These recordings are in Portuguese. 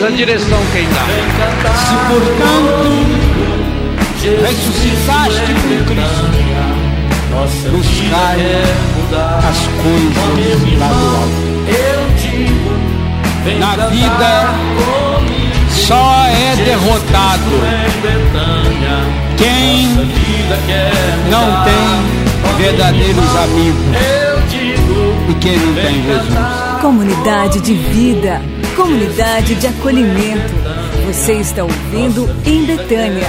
mas a direção quem dá. Se portanto ressuscitaste com Cristo, buscai as coisas lá do alto. Na vida só é derrotado quem não tem verdadeiros amigos e quem não tem Jesus. Comunidade de vida, comunidade de acolhimento. Você está ouvindo em Betânia.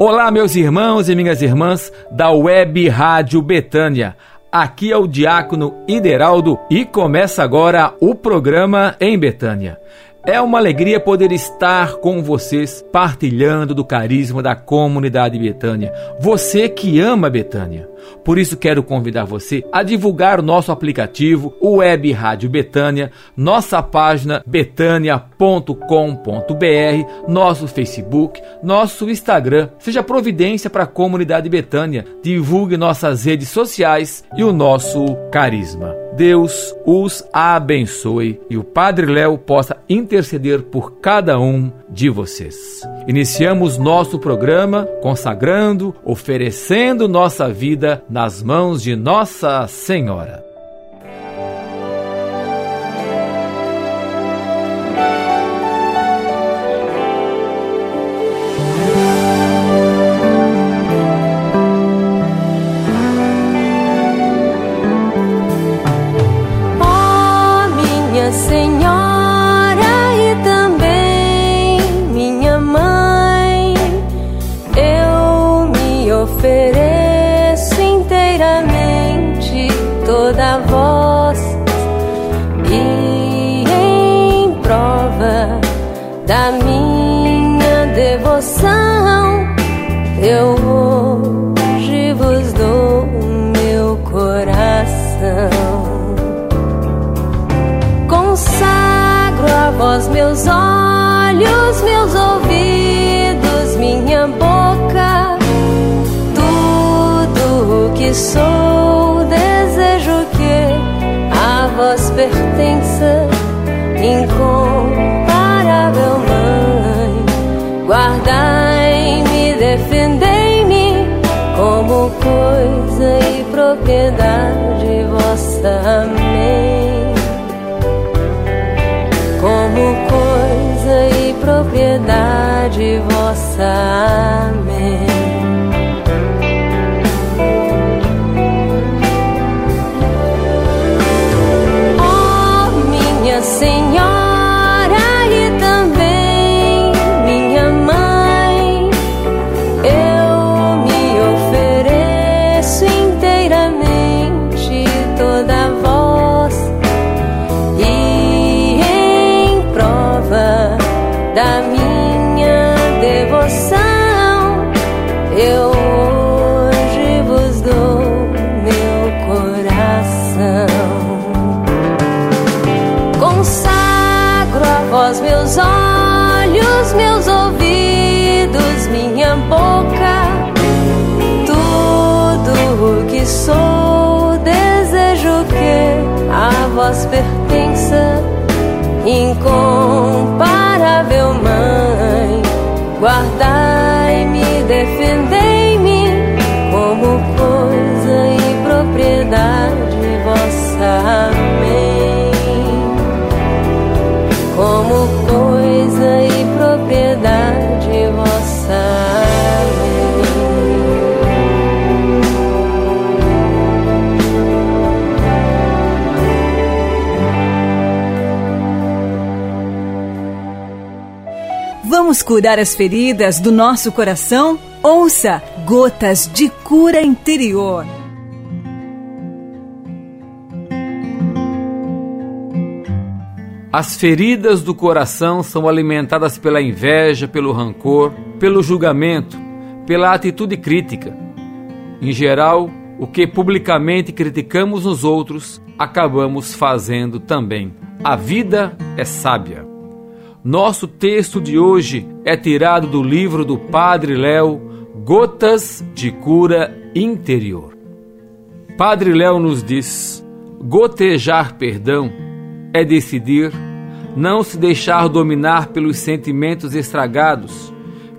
Olá, meus irmãos e minhas irmãs da Web Rádio Betânia. Aqui é o Diácono Ideraldo e começa agora o programa em Betânia. É uma alegria poder estar com vocês, partilhando do carisma da comunidade Betânia. Você que ama Betânia. Por isso quero convidar você a divulgar o nosso aplicativo, o Web Rádio Betânia, nossa página betânia.com.br, nosso Facebook, nosso Instagram. Seja providência para a comunidade Betânia. Divulgue nossas redes sociais e o nosso carisma. Deus os abençoe e o Padre Léo possa interceder por cada um de vocês. Iniciamos nosso programa consagrando, oferecendo nossa vida nas mãos de Nossa Senhora. you. Propriedade vossa. Amém. Como coisa e propriedade vossa. Amém. Curar as feridas do nosso coração? Ouça Gotas de Cura Interior. As feridas do coração são alimentadas pela inveja, pelo rancor, pelo julgamento, pela atitude crítica. Em geral, o que publicamente criticamos nos outros, acabamos fazendo também. A vida é sábia. Nosso texto de hoje é tirado do livro do Padre Léo, Gotas de Cura Interior. Padre Léo nos diz: gotejar perdão é decidir não se deixar dominar pelos sentimentos estragados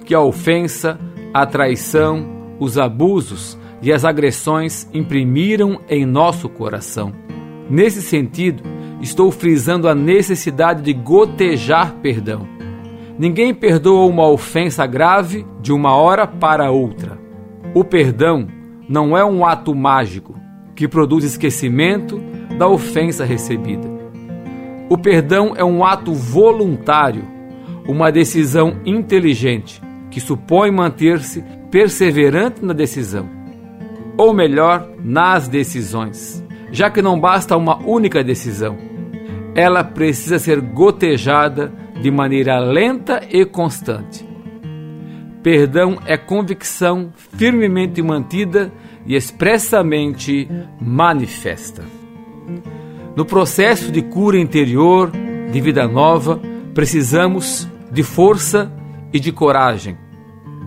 que a ofensa, a traição, os abusos e as agressões imprimiram em nosso coração. Nesse sentido, estou frisando a necessidade de gotejar perdão. Ninguém perdoa uma ofensa grave de uma hora para outra. O perdão não é um ato mágico que produz esquecimento da ofensa recebida. O perdão é um ato voluntário, uma decisão inteligente que supõe manter-se perseverante na decisão, ou melhor, nas decisões, já que não basta uma única decisão. Ela precisa ser gotejada de maneira lenta e constante. Perdão é convicção firmemente mantida e expressamente manifesta. No processo de cura interior, de vida nova, precisamos de força e de coragem.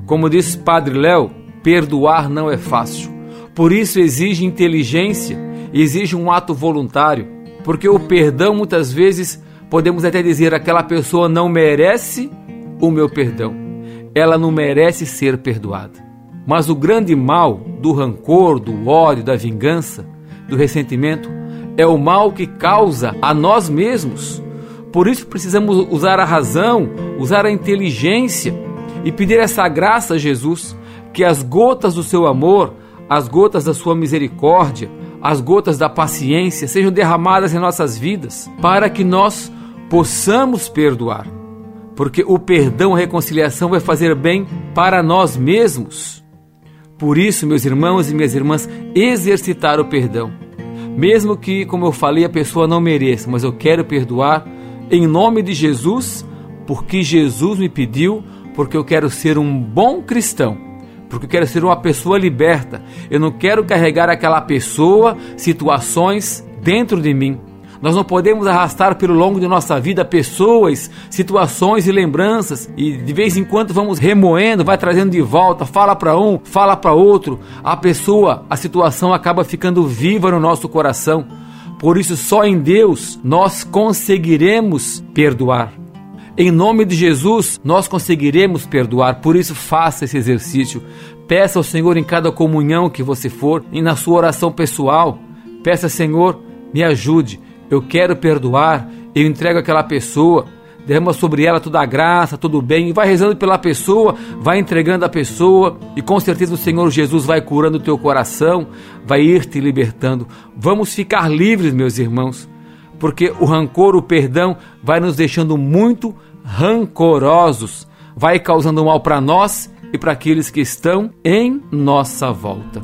Como diz Padre Léo, perdoar não é fácil. Por isso exige inteligência exige um ato voluntário, porque o perdão muitas vezes podemos até dizer aquela pessoa não merece o meu perdão. Ela não merece ser perdoada. Mas o grande mal do rancor, do ódio, da vingança, do ressentimento é o mal que causa a nós mesmos. Por isso precisamos usar a razão, usar a inteligência e pedir essa graça a Jesus, que as gotas do seu amor, as gotas da sua misericórdia, as gotas da paciência sejam derramadas em nossas vidas, para que nós possamos perdoar. Porque o perdão, a reconciliação vai fazer bem para nós mesmos. Por isso, meus irmãos e minhas irmãs, exercitar o perdão mesmo que, como eu falei, a pessoa não mereça, mas eu quero perdoar em nome de Jesus, porque Jesus me pediu, porque eu quero ser um bom cristão, porque eu quero ser uma pessoa liberta. Eu não quero carregar aquela pessoa, situações dentro de mim. Nós não podemos arrastar pelo longo de nossa vida pessoas, situações e lembranças e de vez em quando vamos remoendo, vai trazendo de volta, fala para um, fala para outro. A pessoa, a situação acaba ficando viva no nosso coração. Por isso, só em Deus nós conseguiremos perdoar. Em nome de Jesus, nós conseguiremos perdoar. Por isso, faça esse exercício. Peça ao Senhor em cada comunhão que você for e na sua oração pessoal. Peça, Senhor, me ajude eu quero perdoar, eu entrego aquela pessoa, derrama sobre ela toda a graça, todo o bem, e vai rezando pela pessoa, vai entregando a pessoa, e com certeza o Senhor Jesus vai curando o teu coração, vai ir te libertando. Vamos ficar livres, meus irmãos, porque o rancor, o perdão, vai nos deixando muito rancorosos, vai causando mal para nós e para aqueles que estão em nossa volta.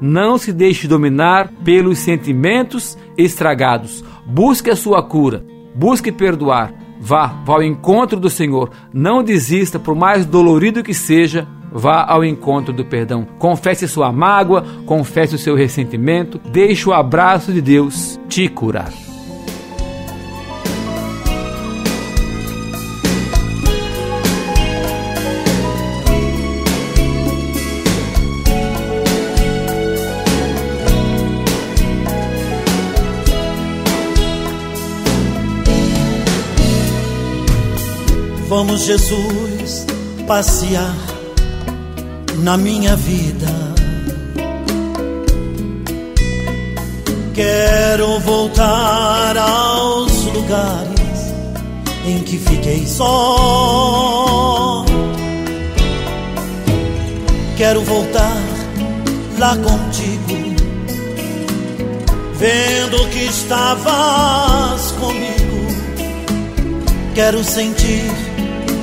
Não se deixe dominar pelos sentimentos estragados. Busque a sua cura, busque perdoar. Vá, vá ao encontro do Senhor. Não desista, por mais dolorido que seja, vá ao encontro do perdão. Confesse sua mágoa, confesse o seu ressentimento, deixe o abraço de Deus te curar. Vamos, Jesus, passear na minha vida. Quero voltar aos lugares em que fiquei só. Quero voltar lá contigo, vendo que estavas comigo. Quero sentir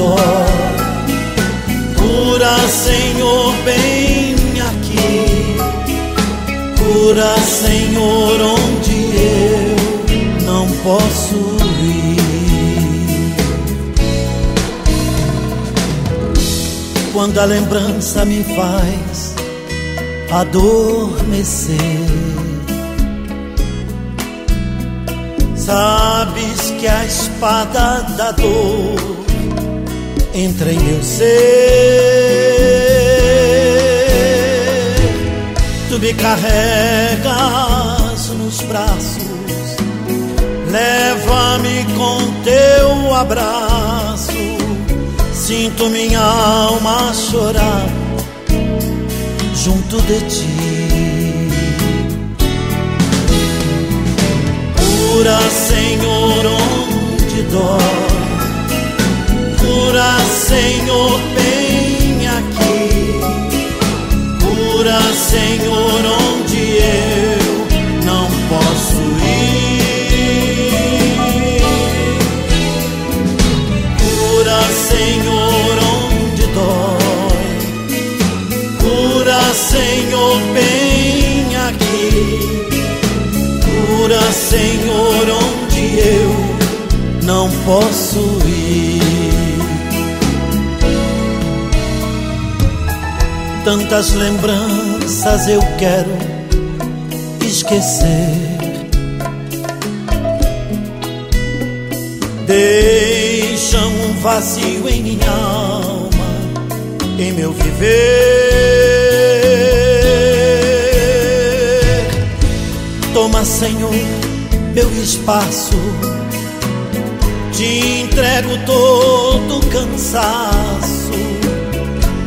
dói. Cura, Senhor, bem aqui. Cura, Senhor, onde eu não posso ir. Quando a lembrança me faz adormecer Sabes que a espada da dor entra em meu ser. Tu me carregas nos braços, leva-me com teu abraço. Sinto minha alma chorar junto de ti. Cura, Senhor, onde dói. Cura, Senhor, bem Tantas lembranças eu quero esquecer. Deixam um vazio em minha alma, em meu viver. Toma, Senhor, meu espaço. Te entrego todo o cansaço.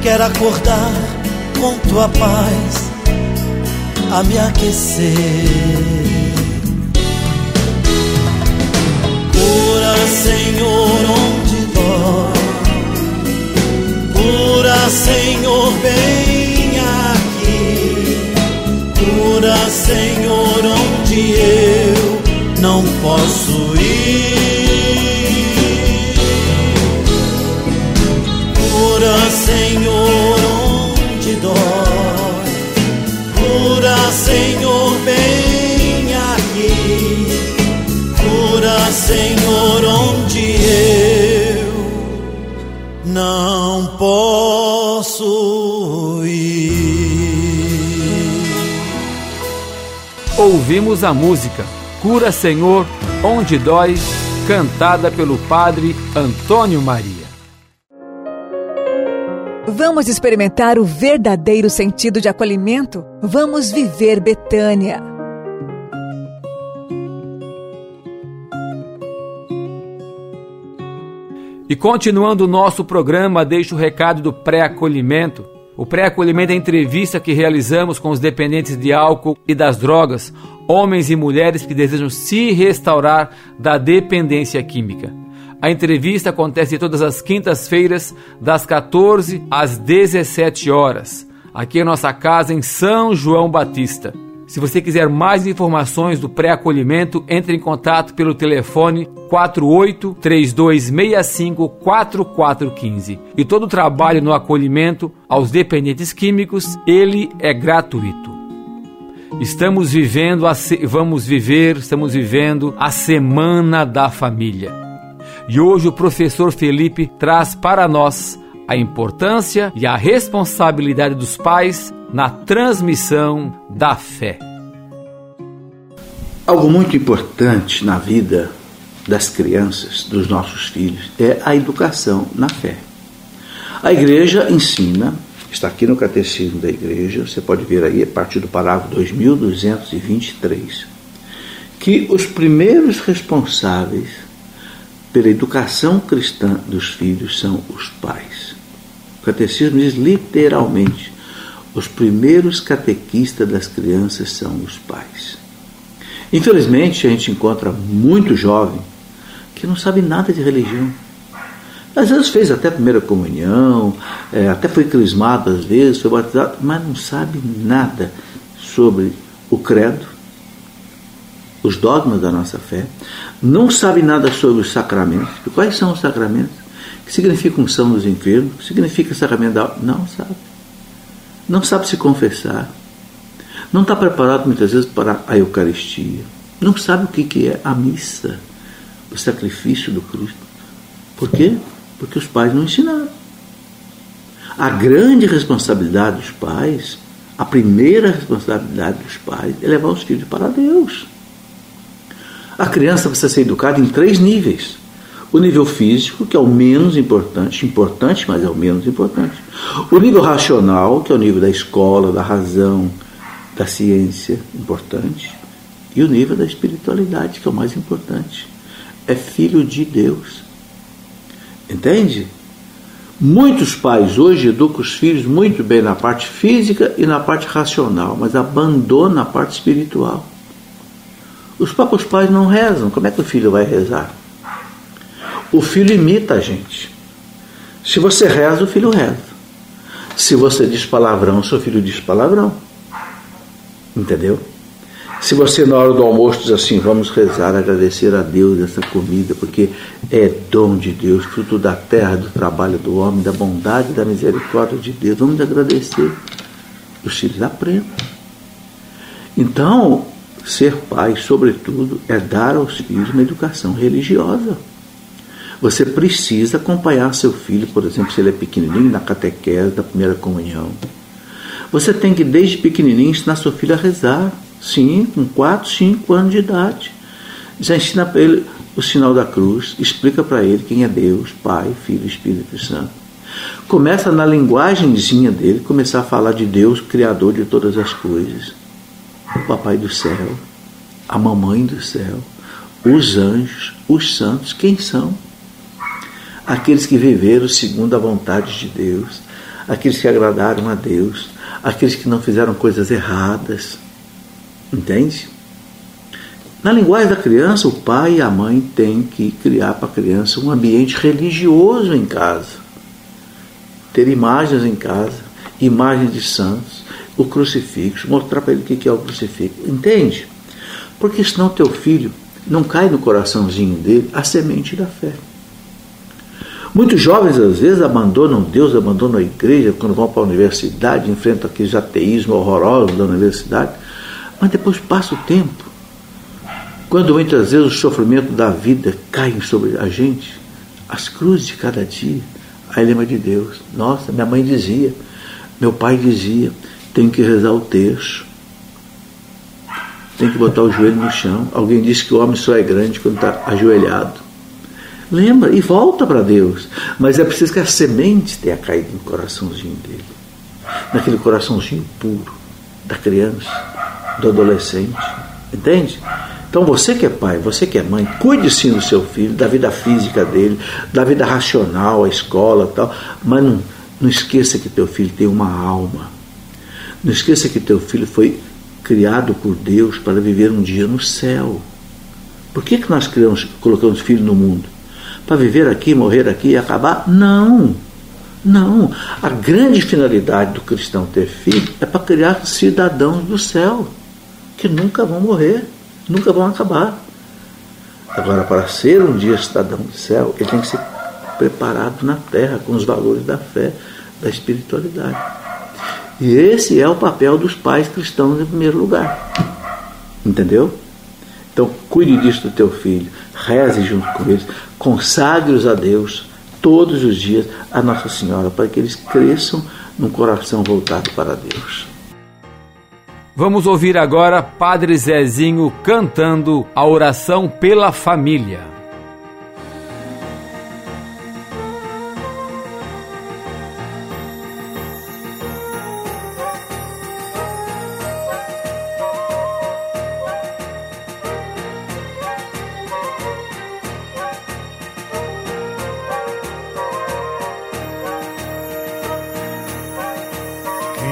Quero acordar com tua paz a me aquecer. Cura, Senhor, onde dói. Cura, Senhor, bem aqui. Cura, Senhor, onde eu não posso ir. Ouvimos a música Cura Senhor, Onde Dói, cantada pelo padre Antônio Maria. Vamos experimentar o verdadeiro sentido de acolhimento? Vamos viver Betânia. E continuando o nosso programa, deixo o recado do pré-acolhimento. O pré-acolhimento é a entrevista que realizamos com os dependentes de álcool e das drogas, homens e mulheres que desejam se restaurar da dependência química. A entrevista acontece todas as quintas-feiras, das 14 às 17 horas, aqui em nossa casa em São João Batista. Se você quiser mais informações do pré-acolhimento, entre em contato pelo telefone 48 3265 4415. E todo o trabalho no acolhimento aos dependentes químicos, ele é gratuito. Estamos vivendo a se... vamos viver, estamos vivendo a semana da família. E hoje o professor Felipe traz para nós a importância e a responsabilidade dos pais na transmissão da fé. Algo muito importante na vida das crianças, dos nossos filhos, é a educação na fé. A igreja ensina, está aqui no catecismo da igreja, você pode ver aí a partir do parágrafo 2223, que os primeiros responsáveis pela educação cristã dos filhos são os pais. O catecismo diz literalmente: os primeiros catequistas das crianças são os pais. Infelizmente, a gente encontra muito jovem que não sabe nada de religião. Às vezes fez até a primeira comunhão, é, até foi crismado às vezes, foi batizado, mas não sabe nada sobre o credo, os dogmas da nossa fé, não sabe nada sobre os sacramentos. Quais são os sacramentos? O que significa unção dos enfermos? O que significa sacramento da Não sabe. Não sabe se confessar. Não está preparado muitas vezes para a Eucaristia. Não sabe o que, que é a missa, o sacrifício do Cristo. Por quê? Porque os pais não ensinaram. A grande responsabilidade dos pais, a primeira responsabilidade dos pais é levar os filhos para Deus. A criança precisa ser educada em três níveis. O nível físico, que é o menos importante, importante, mas é o menos importante. O nível racional, que é o nível da escola, da razão, da ciência, importante. E o nível da espiritualidade, que é o mais importante. É filho de Deus. Entende? Muitos pais hoje educam os filhos muito bem na parte física e na parte racional, mas abandonam a parte espiritual. Os próprios pais não rezam, como é que o filho vai rezar? O filho imita a gente. Se você reza, o filho reza. Se você diz palavrão, seu filho diz palavrão. Entendeu? Se você na hora do almoço diz assim, vamos rezar, agradecer a Deus essa comida, porque é dom de Deus, fruto da terra, do trabalho do homem, da bondade, da misericórdia de Deus, vamos agradecer. Os filhos aprendem. Então, ser pai, sobretudo, é dar aos filhos uma educação religiosa. Você precisa acompanhar seu filho, por exemplo, se ele é pequenininho, na catequese da primeira comunhão. Você tem que, desde pequenininho, ensinar seu filho a rezar. Sim, com 4, 5 anos de idade. Já ensina para ele o sinal da cruz, explica para ele quem é Deus, Pai, Filho Espírito Santo. Começa na linguagemzinha dele, começar a falar de Deus, Criador de todas as coisas o Papai do céu, a Mamãe do céu, os anjos, os santos, quem são? Aqueles que viveram segundo a vontade de Deus, aqueles que agradaram a Deus, aqueles que não fizeram coisas erradas. Entende? Na linguagem da criança, o pai e a mãe têm que criar para a criança um ambiente religioso em casa. Ter imagens em casa, imagens de santos, o crucifixo, mostrar para ele o que é o crucifixo. Entende? Porque senão teu filho não cai no coraçãozinho dele a semente da fé. Muitos jovens, às vezes, abandonam Deus, abandonam a igreja quando vão para a universidade, enfrentam aqueles ateísmo horrorosos da universidade, mas depois passa o tempo. Quando muitas vezes o sofrimento da vida cai sobre a gente, as cruzes de cada dia, aí lembra de Deus. Nossa, minha mãe dizia, meu pai dizia, tem que rezar o terço, tem que botar o joelho no chão. Alguém disse que o homem só é grande quando está ajoelhado. Lembra e volta para Deus. Mas é preciso que a semente tenha caído no coraçãozinho dele, naquele coraçãozinho puro da criança, do adolescente. Entende? Então você que é pai, você que é mãe, cuide sim do seu filho, da vida física dele, da vida racional, a escola tal, mas não, não esqueça que teu filho tem uma alma não esqueça que teu filho foi criado por Deus para viver um dia no céu. Por que, que nós criamos, colocamos filho no mundo? Para viver aqui, morrer aqui e acabar? Não. Não. A grande finalidade do cristão ter filho é para criar cidadãos do céu, que nunca vão morrer, nunca vão acabar. Agora, para ser um dia cidadão do céu, ele tem que ser preparado na terra com os valores da fé, da espiritualidade. E esse é o papel dos pais cristãos em primeiro lugar. Entendeu? Então, cuide disso do teu filho, reze junto com eles, consagre-os a Deus todos os dias, a Nossa Senhora, para que eles cresçam num coração voltado para Deus. Vamos ouvir agora Padre Zezinho cantando a oração pela família.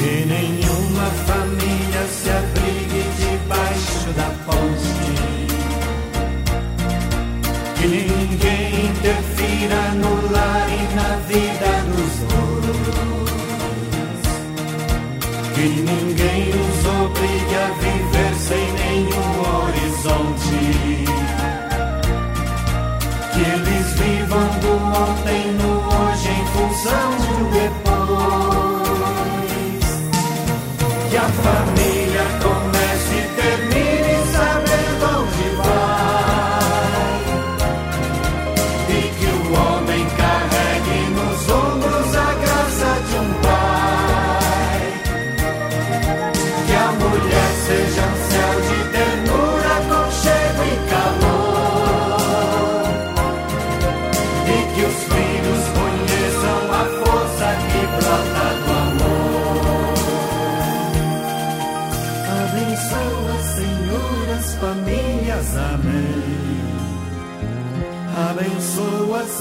Que nenhuma família se abrigue debaixo da ponte. Que ninguém interfira no lar e na vida dos outros. Que ninguém os obrigue a viver sem nenhum horizonte. Que eles vivam do ontem no hoje em função do depois. Que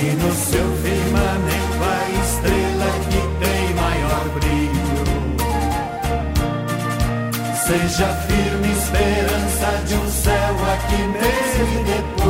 Que no seu firmamento a estrela que tem maior brilho seja firme esperança de um céu aqui mesmo e depois.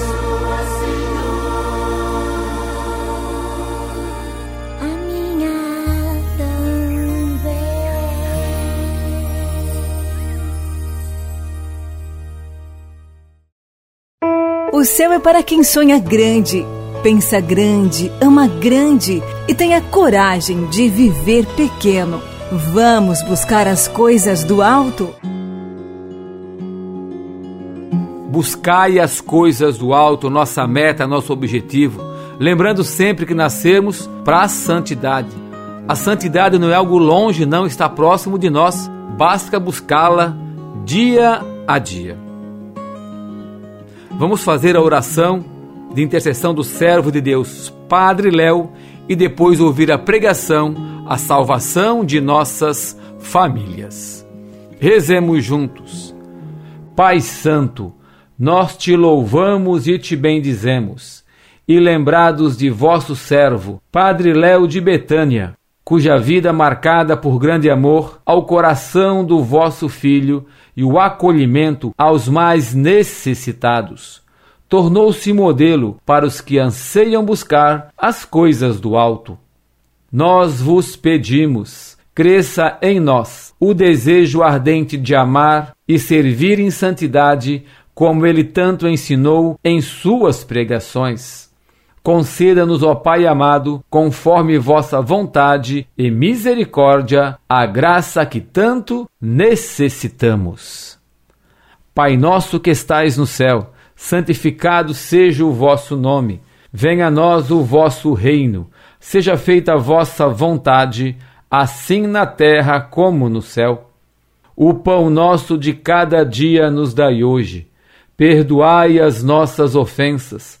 O céu é para quem sonha grande, pensa grande, ama grande e tem a coragem de viver pequeno. Vamos buscar as coisas do alto? Buscai as coisas do alto, nossa meta, nosso objetivo, lembrando sempre que nascemos para a santidade. A santidade não é algo longe, não está próximo de nós, basta buscá-la dia a dia. Vamos fazer a oração de intercessão do servo de Deus, Padre Léo, e depois ouvir a pregação, a salvação de nossas famílias. Rezemos juntos. Pai Santo, nós te louvamos e te bendizemos, e lembrados de vosso servo, Padre Léo de Betânia, cuja vida marcada por grande amor ao coração do vosso filho e o acolhimento aos mais necessitados, tornou-se modelo para os que anseiam buscar as coisas do alto. Nós vos pedimos, cresça em nós o desejo ardente de amar e servir em santidade, como ele tanto ensinou em suas pregações. Conceda-nos, ó Pai amado, conforme vossa vontade e misericórdia, a graça que tanto necessitamos. Pai nosso que estais no céu, santificado seja o vosso nome. Venha a nós o vosso reino. Seja feita a vossa vontade, assim na terra como no céu. O pão nosso de cada dia nos dai hoje. Perdoai as nossas ofensas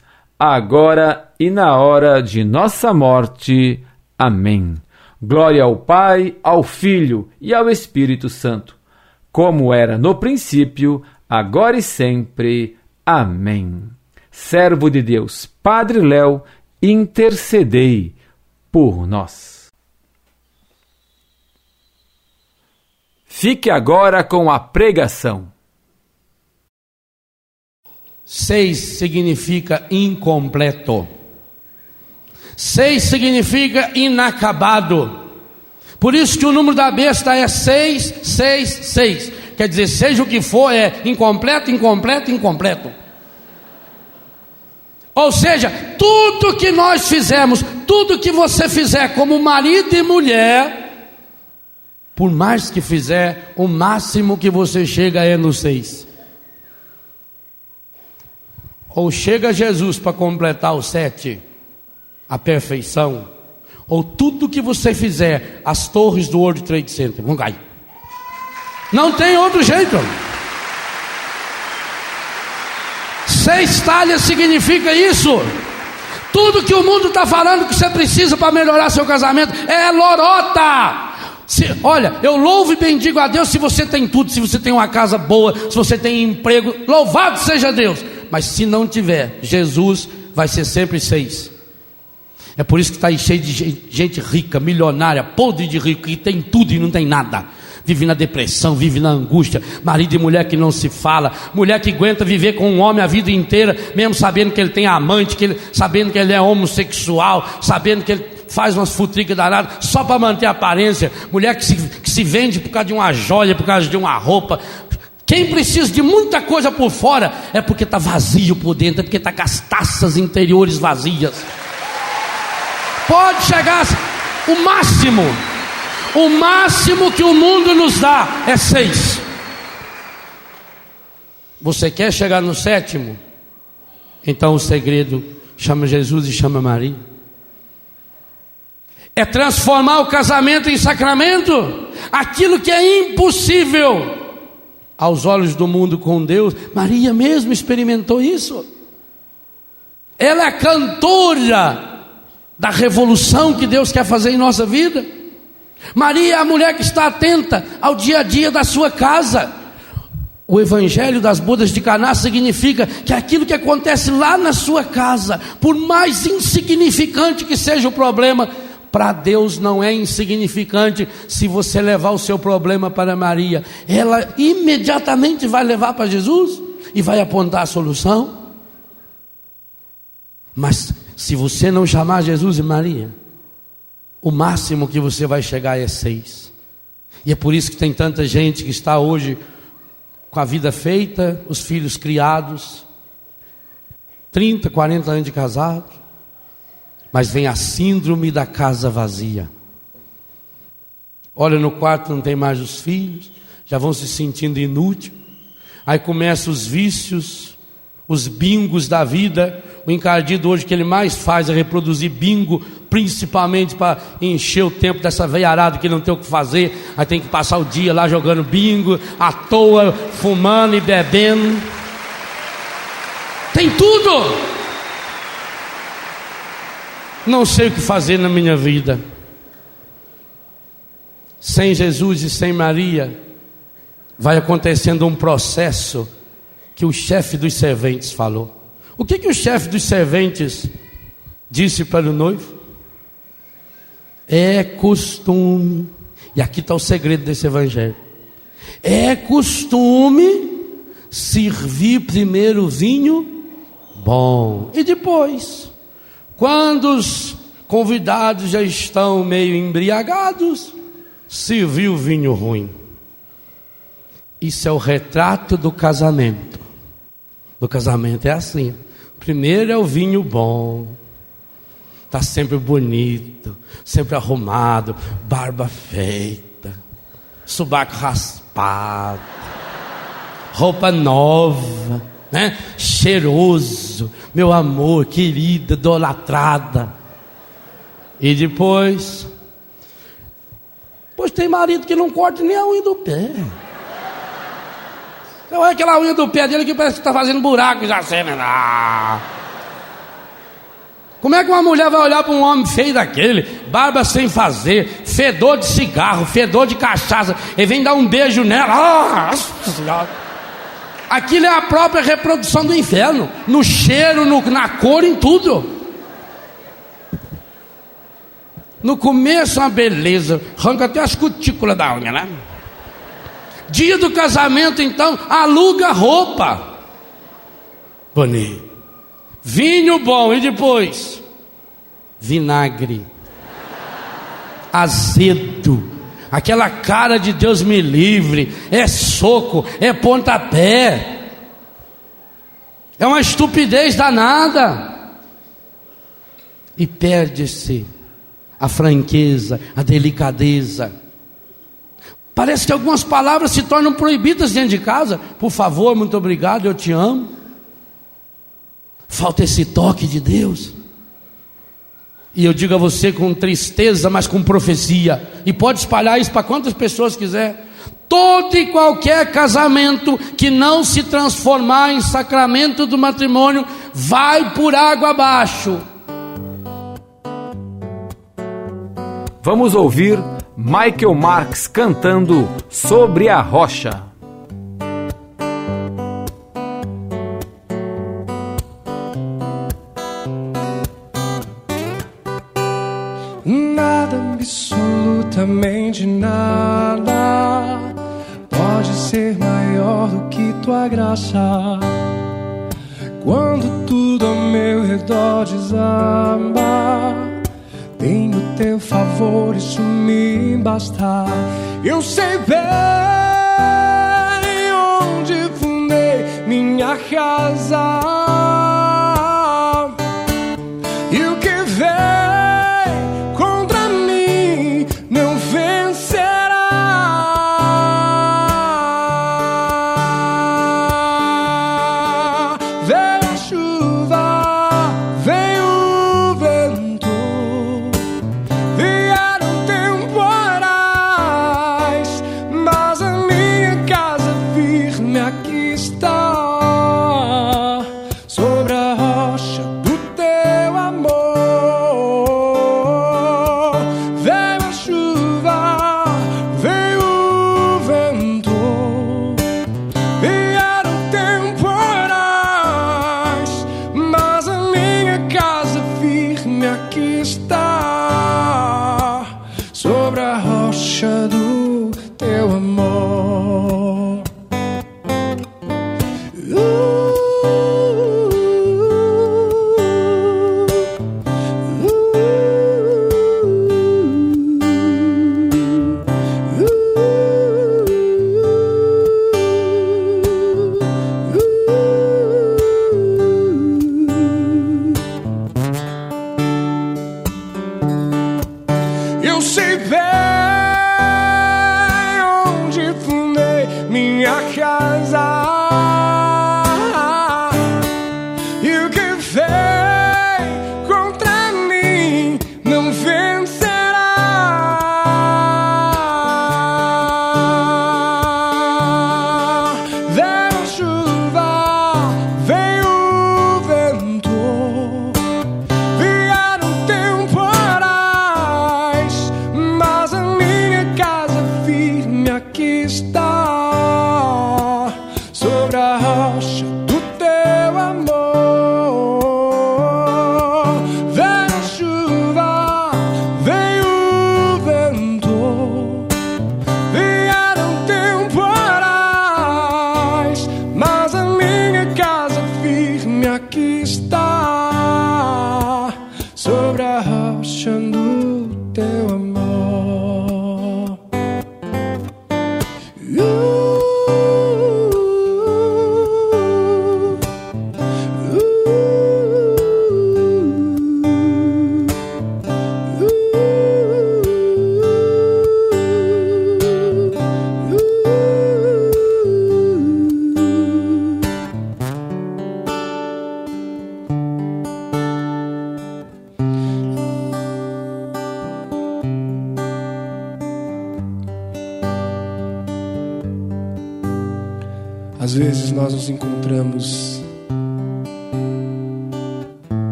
agora e na hora de nossa morte. Amém. Glória ao Pai, ao Filho e ao Espírito Santo, como era no princípio, agora e sempre. Amém. Servo de Deus, Padre Léo, intercedei por nós. Fique agora com a pregação. Seis significa incompleto. Seis significa inacabado. Por isso que o número da besta é seis, seis, seis. Quer dizer, seja o que for, é incompleto, incompleto, incompleto. Ou seja, tudo que nós fizemos, tudo que você fizer como marido e mulher, por mais que fizer, o máximo que você chega é no seis. Ou chega Jesus para completar o sete, a perfeição, ou tudo que você fizer, as torres do World Trade Center vão cair. Não tem outro jeito. Seis talhas significa isso. Tudo que o mundo está falando que você precisa para melhorar seu casamento é lorota. Se, olha, eu louvo e bendigo a Deus se você tem tudo, se você tem uma casa boa, se você tem emprego, louvado seja Deus mas se não tiver, Jesus vai ser sempre seis. É por isso que está aí cheio de gente rica, milionária, podre de rico, que tem tudo e não tem nada. Vive na depressão, vive na angústia, marido e mulher que não se fala, mulher que aguenta viver com um homem a vida inteira, mesmo sabendo que ele tem amante, que ele, sabendo que ele é homossexual, sabendo que ele faz umas futricas danadas só para manter a aparência, mulher que se, que se vende por causa de uma joia, por causa de uma roupa, quem precisa de muita coisa por fora é porque está vazio por dentro, é porque está com as taças interiores vazias. Pode chegar o máximo, o máximo que o mundo nos dá é seis. Você quer chegar no sétimo? Então o segredo chama Jesus e chama Maria. É transformar o casamento em sacramento, aquilo que é impossível aos olhos do mundo com Deus. Maria mesmo experimentou isso. Ela é cantora da revolução que Deus quer fazer em nossa vida. Maria é a mulher que está atenta ao dia a dia da sua casa. O evangelho das bodas de Caná significa que aquilo que acontece lá na sua casa, por mais insignificante que seja o problema, para Deus não é insignificante se você levar o seu problema para Maria. Ela imediatamente vai levar para Jesus e vai apontar a solução. Mas se você não chamar Jesus e Maria, o máximo que você vai chegar é seis. E é por isso que tem tanta gente que está hoje com a vida feita, os filhos criados, 30, 40 anos de casado, mas vem a síndrome da casa vazia. Olha no quarto, não tem mais os filhos, já vão se sentindo inútil. Aí começam os vícios, os bingos da vida. O encardido hoje que ele mais faz é reproduzir bingo, principalmente para encher o tempo dessa veiarada que não tem o que fazer. Aí tem que passar o dia lá jogando bingo, à toa, fumando e bebendo. Tem tudo! Não sei o que fazer na minha vida. Sem Jesus e sem Maria, vai acontecendo um processo que o chefe dos serventes falou. O que, que o chefe dos serventes disse para o noivo? É costume, e aqui está o segredo desse evangelho. É costume servir primeiro o vinho bom e depois, quando os convidados já estão meio embriagados, servir o vinho ruim. Isso é o retrato do casamento. Do casamento é assim. Primeiro é o vinho bom. Está sempre bonito, sempre arrumado, barba feita, subaco raspado, roupa nova, né? Cheiroso, meu amor, querida, idolatrada. E depois, pois tem marido que não corta nem a unha do pé. Olha aquela unha do pé dele que parece que está fazendo buraco já sempre. Ah. Como é que uma mulher vai olhar para um homem feio daquele, barba sem fazer, fedor de cigarro, fedor de cachaça, e vem dar um beijo nela? Ah, Aquilo é a própria reprodução do inferno, no cheiro, no, na cor, em tudo. No começo, uma beleza, arranca até as cutículas da unha, né? Dia do casamento, então, aluga roupa. Bonito. Vinho bom e depois vinagre. Azedo. Aquela cara de Deus me livre, é soco, é pontapé. É uma estupidez danada. E perde-se a franqueza, a delicadeza. Parece que algumas palavras se tornam proibidas dentro de casa. Por favor, muito obrigado, eu te amo. Falta esse toque de Deus. E eu digo a você com tristeza, mas com profecia. E pode espalhar isso para quantas pessoas quiser. Todo e qualquer casamento que não se transformar em sacramento do matrimônio vai por água abaixo. Vamos ouvir Michael Marx cantando Sobre a Rocha.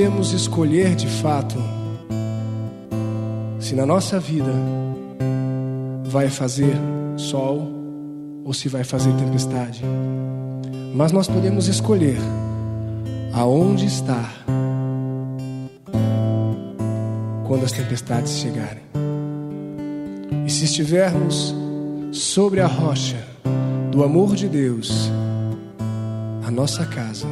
Podemos escolher de fato se na nossa vida vai fazer sol ou se vai fazer tempestade. Mas nós podemos escolher aonde estar quando as tempestades chegarem. E se estivermos sobre a rocha do amor de Deus, a nossa casa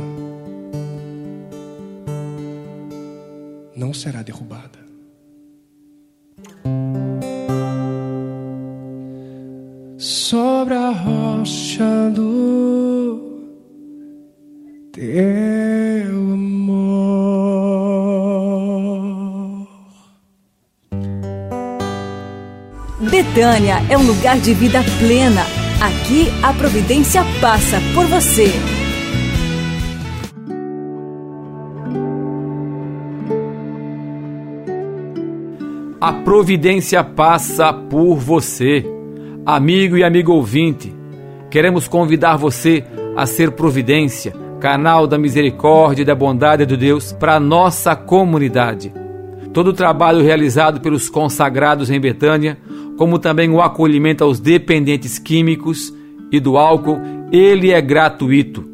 não será derrubada. Sobre a rocha do teu amor. Betânia é um lugar de vida plena. Aqui a providência passa por você. A providência passa por você. Amigo e amigo ouvinte, queremos convidar você a ser providência, canal da misericórdia e da bondade de Deus para nossa comunidade. Todo o trabalho realizado pelos consagrados em Betânia, como também o acolhimento aos dependentes químicos e do álcool, ele é gratuito.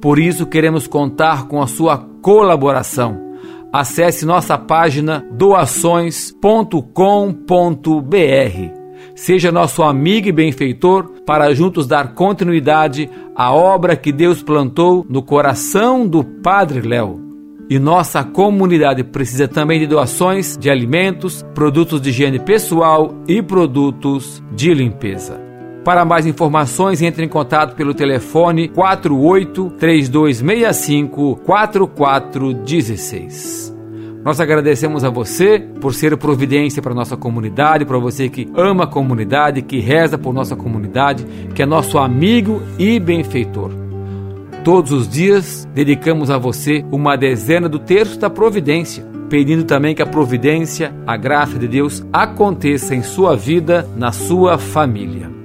Por isso queremos contar com a sua colaboração. Acesse nossa página doações.com.br. Seja nosso amigo e benfeitor para juntos dar continuidade à obra que Deus plantou no coração do Padre Léo. E nossa comunidade precisa também de doações de alimentos, produtos de higiene pessoal e produtos de limpeza. Para mais informações, entre em contato pelo telefone 48 3265 4416. Nós agradecemos a você por ser providência para nossa comunidade, para você que ama a comunidade, que reza por nossa comunidade, que é nosso amigo e benfeitor. Todos os dias dedicamos a você uma dezena do terço da providência, pedindo também que a providência, a graça de Deus aconteça em sua vida, na sua família.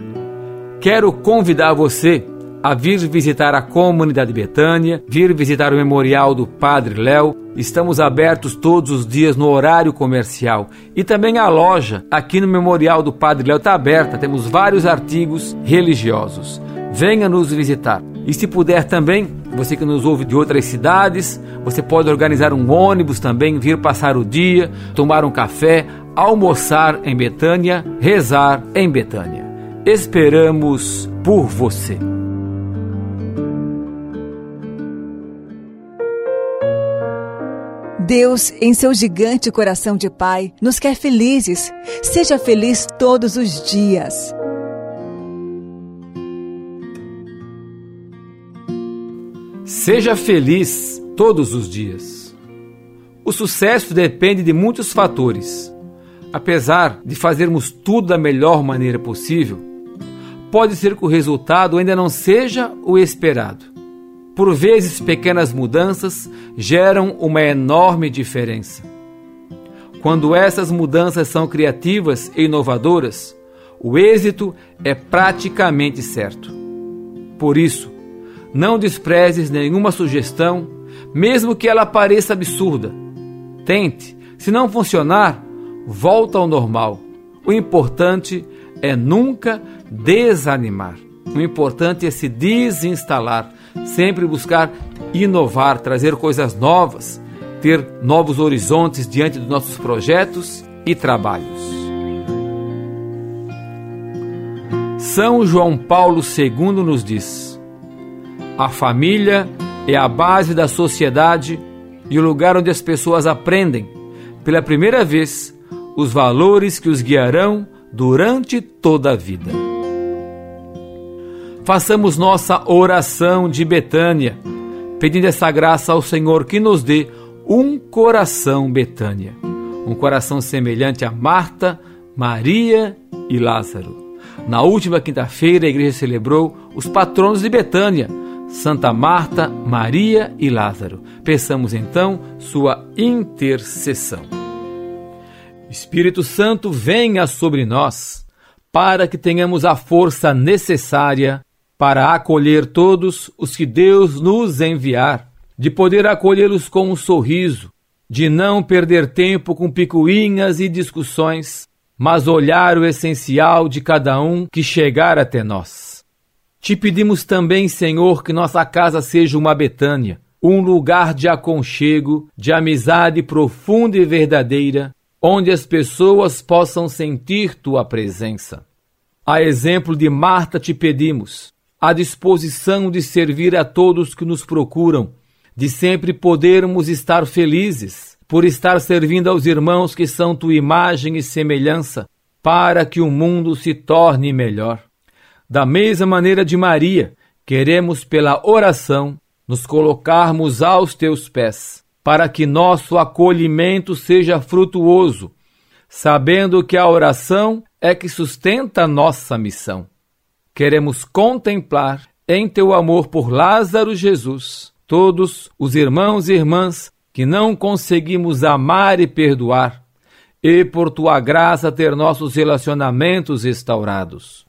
Quero convidar você a vir visitar a comunidade Betânia, vir visitar o memorial do Padre Léo. Estamos abertos todos os dias no horário comercial e também a loja aqui no memorial do Padre Léo está aberta. Temos vários artigos religiosos. Venha nos visitar. E se puder também, você que nos ouve de outras cidades, você pode organizar um ônibus também, vir passar o dia, tomar um café, almoçar em Betânia, rezar em Betânia. Esperamos por você. Deus, em seu gigante coração de Pai, nos quer felizes. Seja feliz todos os dias. Seja feliz todos os dias. O sucesso depende de muitos fatores. Apesar de fazermos tudo da melhor maneira possível, pode ser que o resultado ainda não seja o esperado. Por vezes, pequenas mudanças geram uma enorme diferença. Quando essas mudanças são criativas e inovadoras, o êxito é praticamente certo. Por isso, não desprezes nenhuma sugestão, mesmo que ela pareça absurda. Tente, se não funcionar, volta ao normal. O importante é nunca desanimar. O importante é se desinstalar, sempre buscar inovar, trazer coisas novas, ter novos horizontes diante dos nossos projetos e trabalhos. São João Paulo II nos diz: a família é a base da sociedade e o lugar onde as pessoas aprendem, pela primeira vez, os valores que os guiarão durante toda a vida. Façamos nossa oração de Betânia, pedindo essa graça ao Senhor que nos dê um coração Betânia, um coração semelhante a Marta, Maria e Lázaro. Na última quinta-feira, a igreja celebrou os patronos de Betânia, Santa Marta, Maria e Lázaro. Peçamos então sua intercessão. Espírito Santo, venha sobre nós, para que tenhamos a força necessária para acolher todos os que Deus nos enviar, de poder acolhê-los com um sorriso, de não perder tempo com picuinhas e discussões, mas olhar o essencial de cada um que chegar até nós. Te pedimos também, Senhor, que nossa casa seja uma Betânia, um lugar de aconchego, de amizade profunda e verdadeira, onde as pessoas possam sentir tua presença. A exemplo de Marta te pedimos, a disposição de servir a todos que nos procuram, de sempre podermos estar felizes, por estar servindo aos irmãos que são tua imagem e semelhança, para que o mundo se torne melhor. Da mesma maneira de Maria, queremos pela oração nos colocarmos aos teus pés, para que nosso acolhimento seja frutuoso, sabendo que a oração é que sustenta nossa missão. Queremos contemplar em teu amor por Lázaro Jesus todos os irmãos e irmãs que não conseguimos amar e perdoar, e por tua graça ter nossos relacionamentos restaurados.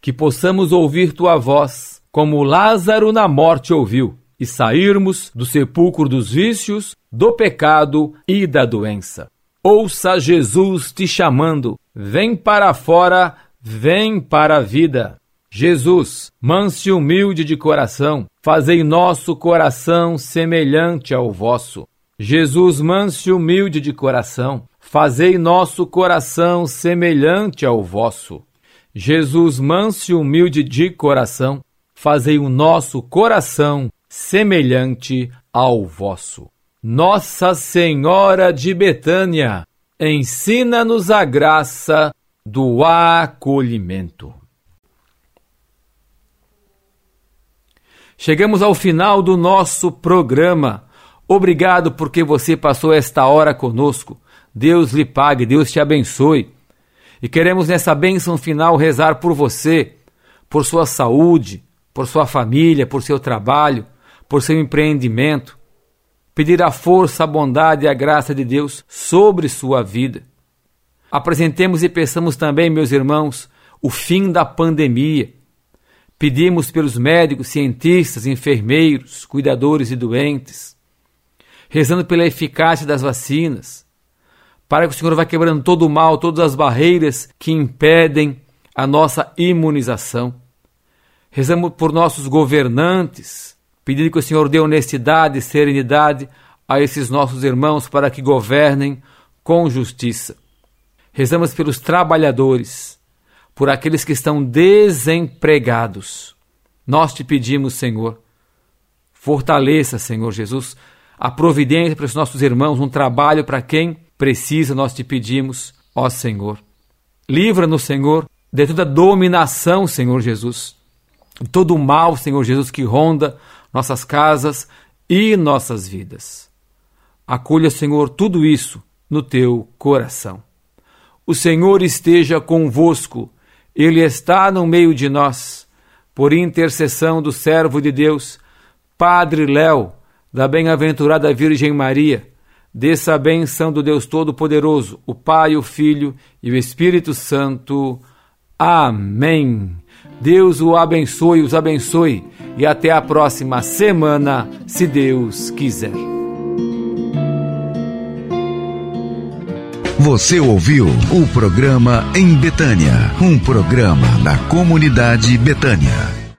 Que possamos ouvir tua voz, como Lázaro na morte ouviu, e sairmos do sepulcro dos vícios, do pecado e da doença. Ouça Jesus te chamando, vem para fora, vem para a vida. Jesus, manso e humilde de coração, fazei nosso coração semelhante ao vosso. Jesus, manso e humilde de coração, fazei nosso coração semelhante ao vosso. Jesus, manso e humilde de coração, fazei o nosso coração semelhante ao vosso. Nossa Senhora de Betânia, ensina-nos a graça do acolhimento. Chegamos ao final do nosso programa. Obrigado porque você passou esta hora conosco. Deus lhe pague, Deus te abençoe. E queremos nessa bênção final rezar por você, por sua saúde, por sua família, por seu trabalho, por seu empreendimento. Pedir a força, a bondade e a graça de Deus sobre sua vida. Apresentemos e peçamos também, meus irmãos, o fim da pandemia. Pedimos pelos médicos, cientistas, enfermeiros, cuidadores e doentes rezando pela eficácia das vacinas, para que o Senhor vá quebrando todo o mal, todas as barreiras que impedem a nossa imunização. Rezamos por nossos governantes, pedindo que o Senhor dê honestidade e serenidade a esses nossos irmãos para que governem com justiça. Rezamos pelos trabalhadores, por aqueles que estão desempregados. Nós te pedimos, Senhor, fortaleça, Senhor Jesus, a providência para os nossos irmãos, um trabalho para quem precisa, nós te pedimos, ó Senhor. Livra-nos, Senhor, de toda dominação, Senhor Jesus, de todo o mal, Senhor Jesus, que ronda nossas casas e nossas vidas. Acolha, Senhor, tudo isso no teu coração. O Senhor esteja convosco, Ele está no meio de nós, por intercessão do servo de Deus, Padre Léo da bem-aventurada Virgem Maria, desça a benção do Deus Todo-Poderoso, o Pai, o Filho e o Espírito Santo. Amém. Deus o abençoe, os abençoe e até a próxima semana, se Deus quiser. Você ouviu o programa Em Betânia, um programa da comunidade Betânia.